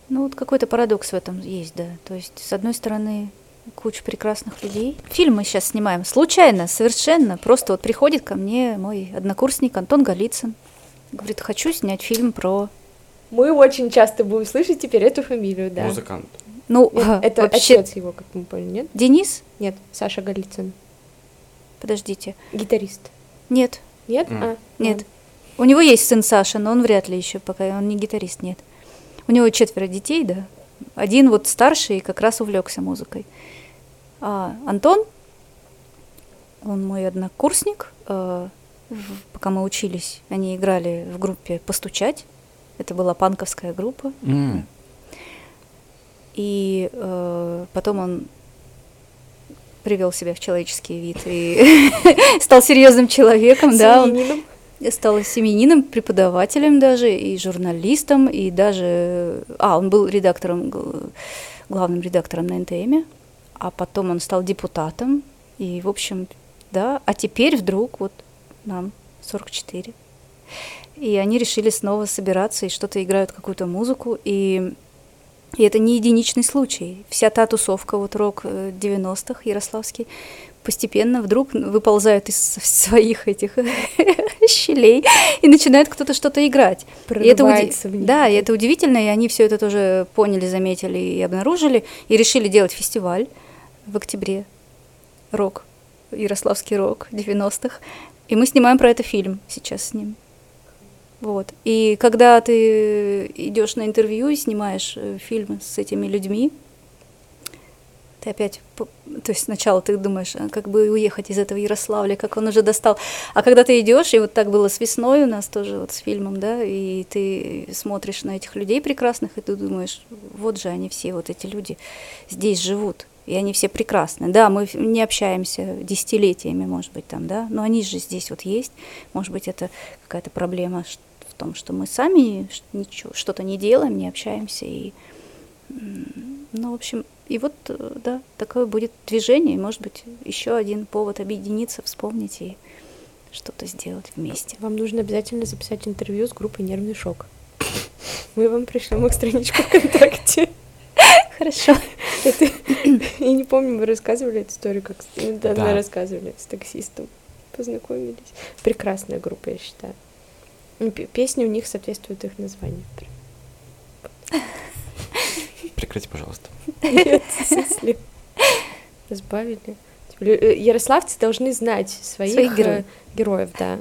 Ну, вот какой-то парадокс в этом есть, да. То есть, с одной стороны, куча прекрасных людей. Фильм мы сейчас снимаем случайно, совершенно. Просто вот приходит ко мне мой однокурсник Антон Голицын. Говорит, хочу снять фильм про... Мы очень часто будем слышать теперь эту фамилию, да. Музыкант. Ну, Нет, это вообще... отец его, как мы поняли, нет? Денис? Нет, Саша Голицын. Подождите. Гитарист. Нет, Нет? А, нет. ладно. У него есть сын Саша, но он вряд ли еще, пока он не гитарист, нет. У него четверо детей, да. Один вот старший и как раз увлекся музыкой. А Антон, он мой однокурсник. э, в- Пока мы учились, они играли в группе «Постучать». Это была панковская группа. М, И э, потом он привел себя в человеческий вид и [LAUGHS] стал серьезным человеком, да. Он стал семенином, преподавателем даже, и журналистом, и даже... А, он был редактором, гл- главным редактором на НТМ, а потом он стал депутатом, и, в общем, да, а теперь вдруг вот нам 44. И они решили снова собираться и что-то играют, какую-то музыку, и, и это не единичный случай. Вся та тусовка, вот рок э, 90-х ярославский, постепенно вдруг выползают из своих этих [LAUGHS] щелей и начинает кто-то что-то играть. И это уди-. Да, и это удивительно, и они все это тоже поняли, заметили и обнаружили, и решили делать фестиваль в октябре. Рок, Ярославский рок 90-х. И мы снимаем про это фильм сейчас с ним. Вот. И когда ты идешь на интервью и снимаешь э, фильмы с этими людьми, ты опять, то есть сначала ты думаешь, а как бы уехать из этого Ярославля, как он уже достал. А когда ты идешь, и вот так было с весной у нас тоже вот с фильмом, да, и ты смотришь на этих людей прекрасных, и ты думаешь, вот же они все, вот эти люди здесь живут, и они все прекрасны. Да, мы не общаемся десятилетиями, может быть, там, да, но они же здесь вот есть. Может быть, это какая-то проблема в том, что мы сами ничего, что-то не делаем, не общаемся, и Ну, в общем, и вот, э, да, такое будет движение, и, может быть, еще один повод объединиться, вспомнить и что-то сделать вместе. Вам нужно обязательно записать интервью с группой «Нервный шок». Мы вам пришлем их страничку ВКонтакте. Хорошо. Это- Я не помню, мы рассказывали эту историю, как да, Да. мы рассказывали с таксистом. Познакомились. Прекрасная группа, я считаю. Пе- Песни у них соответствуют их названию. Прекратите, пожалуйста. Нет? Разбавили. Типа, э, Ярославцы должны знать своих, Своих э, героев. героев, да.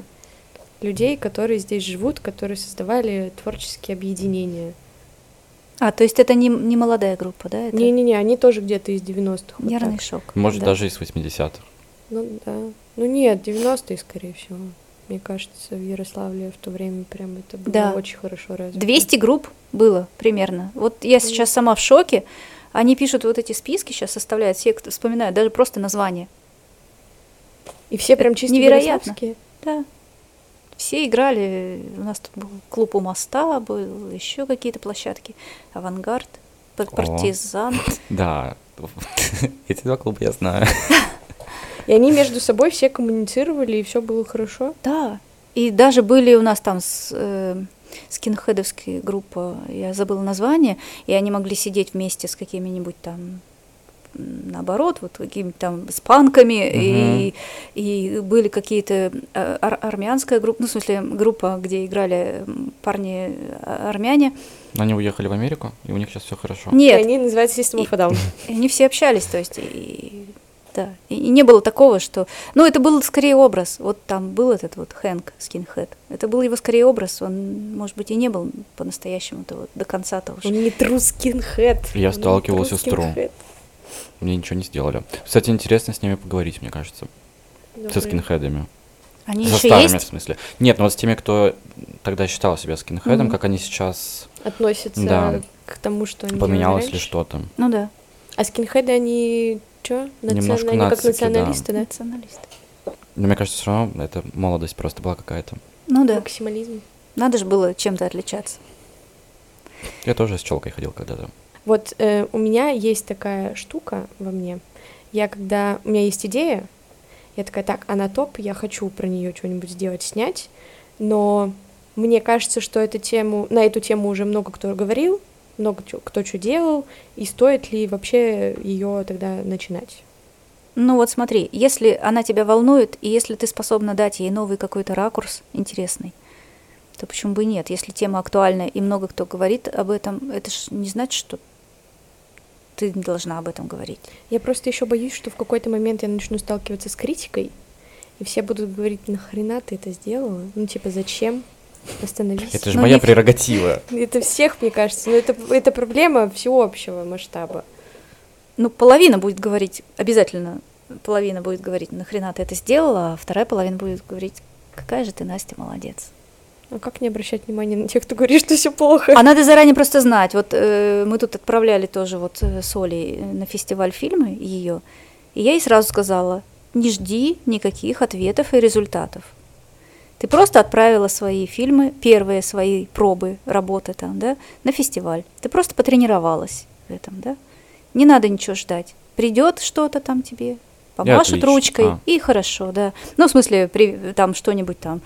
Людей, которые здесь живут, которые создавали творческие объединения. А, то есть это не, не молодая группа, да? Это Не-не-не, они тоже где-то из 90-х. вот нервный так. шок. Может, Да. даже из 80-х. Ну да. Ну нет, 90-е, скорее всего. Мне кажется, в Ярославле в то время прям это было Да. очень хорошо развито. 200 групп было примерно. Вот я сейчас сама в шоке. Они пишут вот эти списки, сейчас составляют, все кто вспоминают, даже просто название. И все прям чисто Невероятно. Да. Все играли. У нас тут был клуб у моста, был еще какие-то площадки. Авангард, партизан. [LAUGHS] Да, [LAUGHS] эти два клуба я знаю. [LAUGHS] И они между собой все коммуницировали, и все было хорошо. Да. И даже были у нас там с, э, скинхедовская группа, я забыла название, и они могли сидеть вместе с какими-нибудь там наоборот, вот какими-то там с панками, и, и были какие-то э, ар- армянская группа, ну, в смысле, группа, где играли парни а- армяне. Они уехали в Америку, и у них сейчас все хорошо. И Нет, они называются System of a Down. И они все общались, то есть, и, да, и, и не было такого, что, ну, это был скорее образ, вот там был этот вот Хэнк, скинхед, это был его скорее образ, он, может быть, и не был по-настоящему-то вот до конца-то уже. Он не true skinhead. Я сталкивался с true. skinhead. Мне ничего не сделали. Кстати, интересно с ними поговорить, мне кажется. Со Добрый. скинхедами. Они Со еще старыми, в есть? смысле. Нет, ну вот с теми, кто тогда считал себя скинхедом, Мгм. как они сейчас Относятся Да. к тому, что они поменялось ли что-то. Ну да, А скинхеды, они что? Немножко Они как нацики, да. националисты, да? националисты. Но мне кажется, все равно это молодость просто была какая-то. Ну да, Максимализм. надо же было чем-то отличаться. Я тоже с челкой ходил когда-то. Вот э, у меня есть такая штука во мне. Я когда... У меня есть идея, я такая, так, она топ, я хочу про нее что-нибудь сделать, снять, но мне кажется, что эту тему, на эту тему уже много кто говорил, много кто что делал, и стоит ли вообще ее тогда начинать? Ну вот смотри, если она тебя волнует, и если ты способна дать ей новый какой-то ракурс интересный, то почему бы и нет? Если тема актуальна и много кто говорит об этом, это же не значит, что ты не должна об этом говорить. Я просто еще боюсь, что в какой-то момент я начну сталкиваться с критикой, и все будут говорить, нахрена ты это сделала? Ну, типа, зачем? Остановись. Это же ну, моя не... прерогатива. [LAUGHS] Это всех, мне кажется, но это, это проблема всеобщего масштаба. Ну, половина будет говорить, обязательно половина будет говорить, нахрена ты это сделала, а вторая половина будет говорить, какая же ты, Настя, молодец. А как не обращать внимания на тех, кто говорит, что все плохо? А надо заранее просто знать. Вот э, мы тут отправляли тоже вот э, с Олей на фестиваль фильмы ее, и я ей сразу сказала, не жди никаких ответов и результатов. Ты просто отправила свои фильмы, первые свои пробы работы там, да, на фестиваль. Ты просто потренировалась в этом, да. Не надо ничего ждать. Придет что-то там тебе, помашет ручкой, а. и хорошо, да. Ну, в смысле, при, там что-нибудь там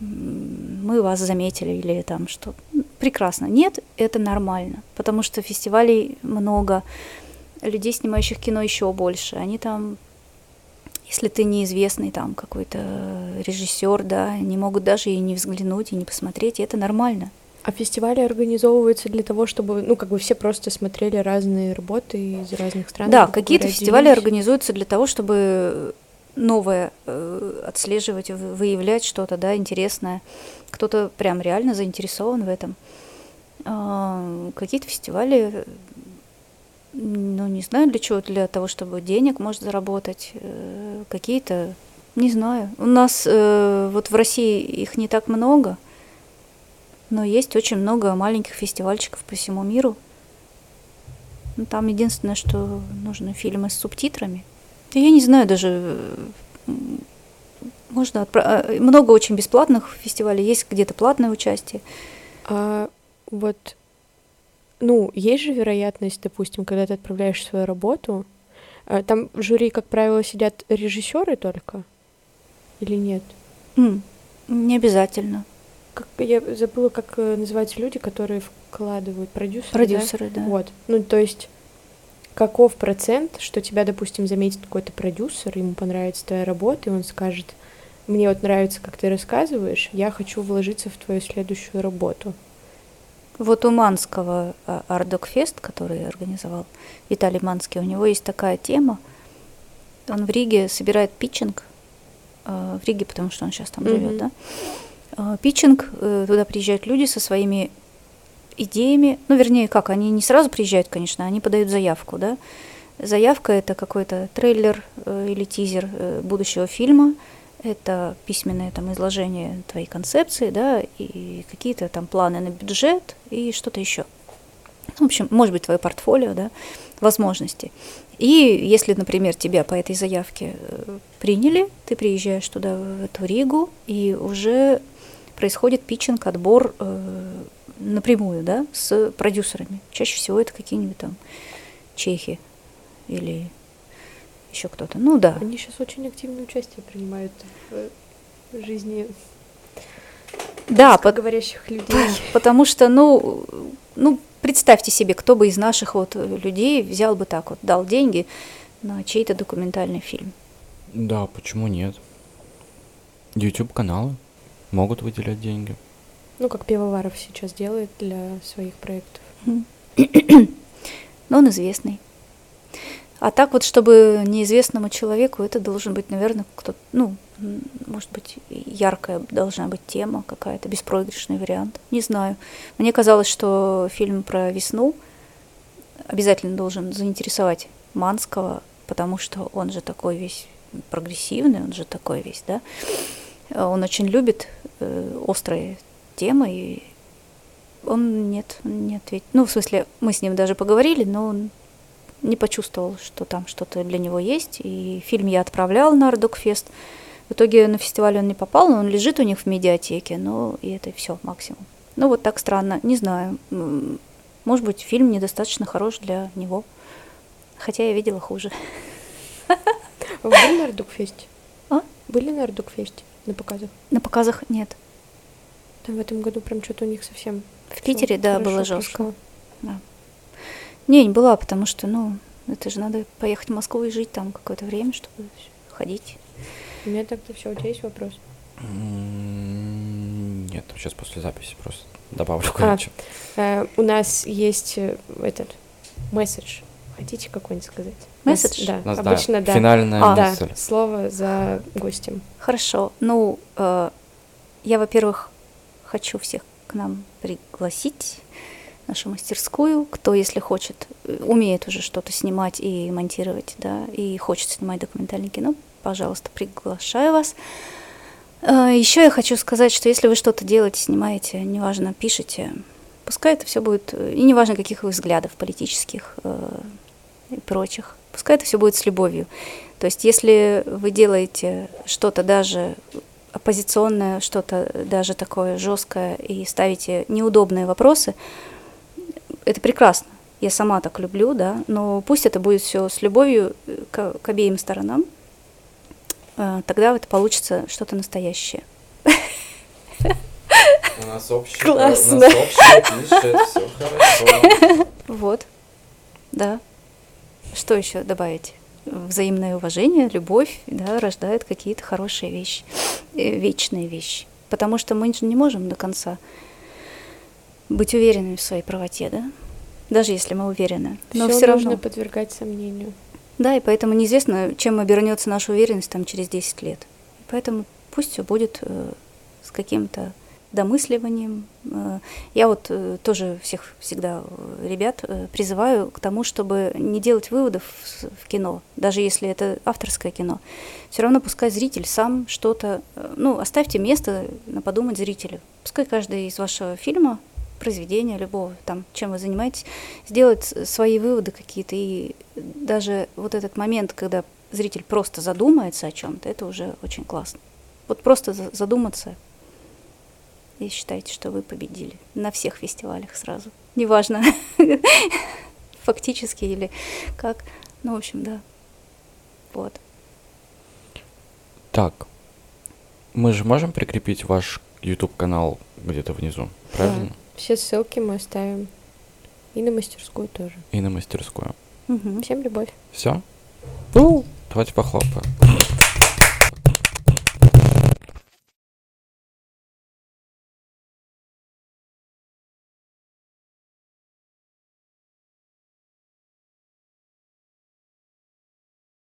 мы вас заметили или там что. Прекрасно. Нет, это нормально, потому что фестивалей много, людей, снимающих кино, еще больше. Они там, если ты неизвестный там какой-то режиссер, да, не могут даже и не взглянуть, и не посмотреть, и это нормально. А фестивали организовываются для того, чтобы, ну, как бы все просто смотрели разные работы из разных стран? Да, какие-то фестивали организуются для того, чтобы новое э, отслеживать, выявлять что-то, да, интересное. Кто-то прям реально заинтересован в этом. А, какие-то фестивали, ну, не знаю для чего, для того, чтобы денег может заработать. Э, какие-то, не знаю. У нас э, вот в России их не так много, но есть очень много маленьких фестивальчиков по всему миру. Ну, там единственное, что нужно фильмы с субтитрами – я не знаю даже, можно отправ... А, много очень бесплатных фестивалей, есть где-то платное участие. А вот, ну, есть же вероятность, допустим, когда ты отправляешь свою работу, а, там в жюри, как правило, сидят режиссеры только или нет? Mm, не обязательно. Как, я забыла, как э, называются люди, которые вкладывают продюсеры. Продюсеры, да. да. Вот. Ну, то есть каков процент, что тебя, допустим, заметит какой-то продюсер, ему понравится твоя работа, и он скажет, мне вот нравится, как ты рассказываешь, я хочу вложиться в твою следующую работу. Вот у Манского Ардокфест, а, который организовал Виталий Манский, у него есть такая тема. Он в Риге собирает питчинг, а, в Риге, потому что он сейчас там mm-hmm. живет, да. А, питчинг, э, туда приезжают люди со своими идеями, ну, вернее, как, они не сразу приезжают, конечно, они подают заявку, да. Заявка – это какой-то трейлер э, или тизер э, будущего фильма, это письменное там изложение твоей концепции, да, и какие-то там планы на бюджет и что-то еще. В общем, может быть, твое портфолио, да, возможности. И если, например, тебя по этой заявке э, приняли, ты приезжаешь туда, в эту Ригу, и уже происходит питчинг, отбор э, напрямую, да, с продюсерами. Чаще всего это какие-нибудь там чехи или еще кто-то. Ну да. Они сейчас очень активное участие принимают в жизни да, по- говорящих людей. [LAUGHS] Потому что, ну, ну, представьте себе, кто бы из наших вот людей взял бы так вот, дал деньги на чей-то документальный фильм. Да, почему нет? YouTube каналы могут выделять деньги. Ну, как Пивоваров сейчас делает для своих проектов. [COUGHS] Но он известный. А так вот, чтобы неизвестному человеку, это должен быть, наверное, кто-то, ну, может быть, яркая должна быть тема какая-то, беспроигрышный вариант. Не знаю. Мне казалось, что фильм про весну обязательно должен заинтересовать Манского, потому что он же такой весь прогрессивный, он же такой весь, да. Он очень любит э, острые темы, и он нет, не ответил. Ну, в смысле, мы с ним даже поговорили, но он не почувствовал, что там что-то для него есть. И фильм я отправлял на Ардокфест. В итоге на фестиваль он не попал, но он лежит у них в медиатеке, но и это все максимум. Ну вот так странно, не знаю. Может быть, фильм недостаточно хорош для него. Хотя я видела хуже. Вы были на Ардукфесте? А? Были на Ардукфесте на показах? На показах нет. Там в этом году прям что-то у них совсем В Питере, да, было жестко. Да. Не, не была, потому что, ну, это же надо поехать в Москву и жить там какое-то время, чтобы ходить. У меня так-то все. У тебя есть вопрос? Нет, сейчас после записи просто добавлю А. кое-что. Э, у нас есть э, этот месседж. Хотите какой-нибудь сказать? Месседж? Да, нас, да, обычно да. финальная А, Да, слово за гостем. Хорошо. Ну, э, я, во-первых, хочу всех к нам пригласить нашу мастерскую. Кто, если хочет, э, умеет уже что-то снимать и монтировать, да, и хочет снимать документальное кино, пожалуйста, приглашаю вас. Еще я хочу сказать, что если вы что-то делаете, снимаете, неважно, пишете, пускай это все будет, э, и неважно, каких вы взглядов политических э, и прочих, пускай это все будет с любовью. То есть, если вы делаете что-то даже оппозиционное, что-то даже такое жесткое и ставите неудобные вопросы, это прекрасно. Я сама так люблю, да, но пусть это будет все с любовью э, к, к обеим сторонам, Э, тогда это получится что-то настоящее. У нас общий, Классно. у нас общий пишет, все хорошо. Вот, да. Что еще добавить? Взаимное уважение, любовь, да, рождает какие-то хорошие вещи, э, вечные вещи. Потому что мы же не можем до конца быть уверенными в своей правоте, да? Даже если мы уверены. Но все нужно равно. подвергать сомнению. Да, и поэтому неизвестно, чем обернется наша уверенность там через 10 лет. Поэтому пусть все будет э, с каким-то домысливанием. Э, я вот э, тоже всех всегда э, ребят э, призываю к тому, чтобы не делать выводов с- в кино, даже если это авторское кино. Все равно пускай зритель сам что-то, э, ну, оставьте место на подумать зрителю. Пускай каждый из вашего фильма произведения любого, там, чем вы занимаетесь, сделать свои выводы какие-то. И даже вот этот момент, когда зритель просто задумается о чем-то, это уже очень классно. Вот просто за- задуматься и считайте, что вы победили на всех фестивалях сразу. Неважно, [LAUGHS] фактически или как. Ну, в общем, да. Вот. Так, мы же можем прикрепить ваш YouTube канал где-то внизу, правильно? Все ссылки мы оставим. И на мастерскую тоже. И на мастерскую. Мгм. Всем любовь. Все? Давайте похлопаем.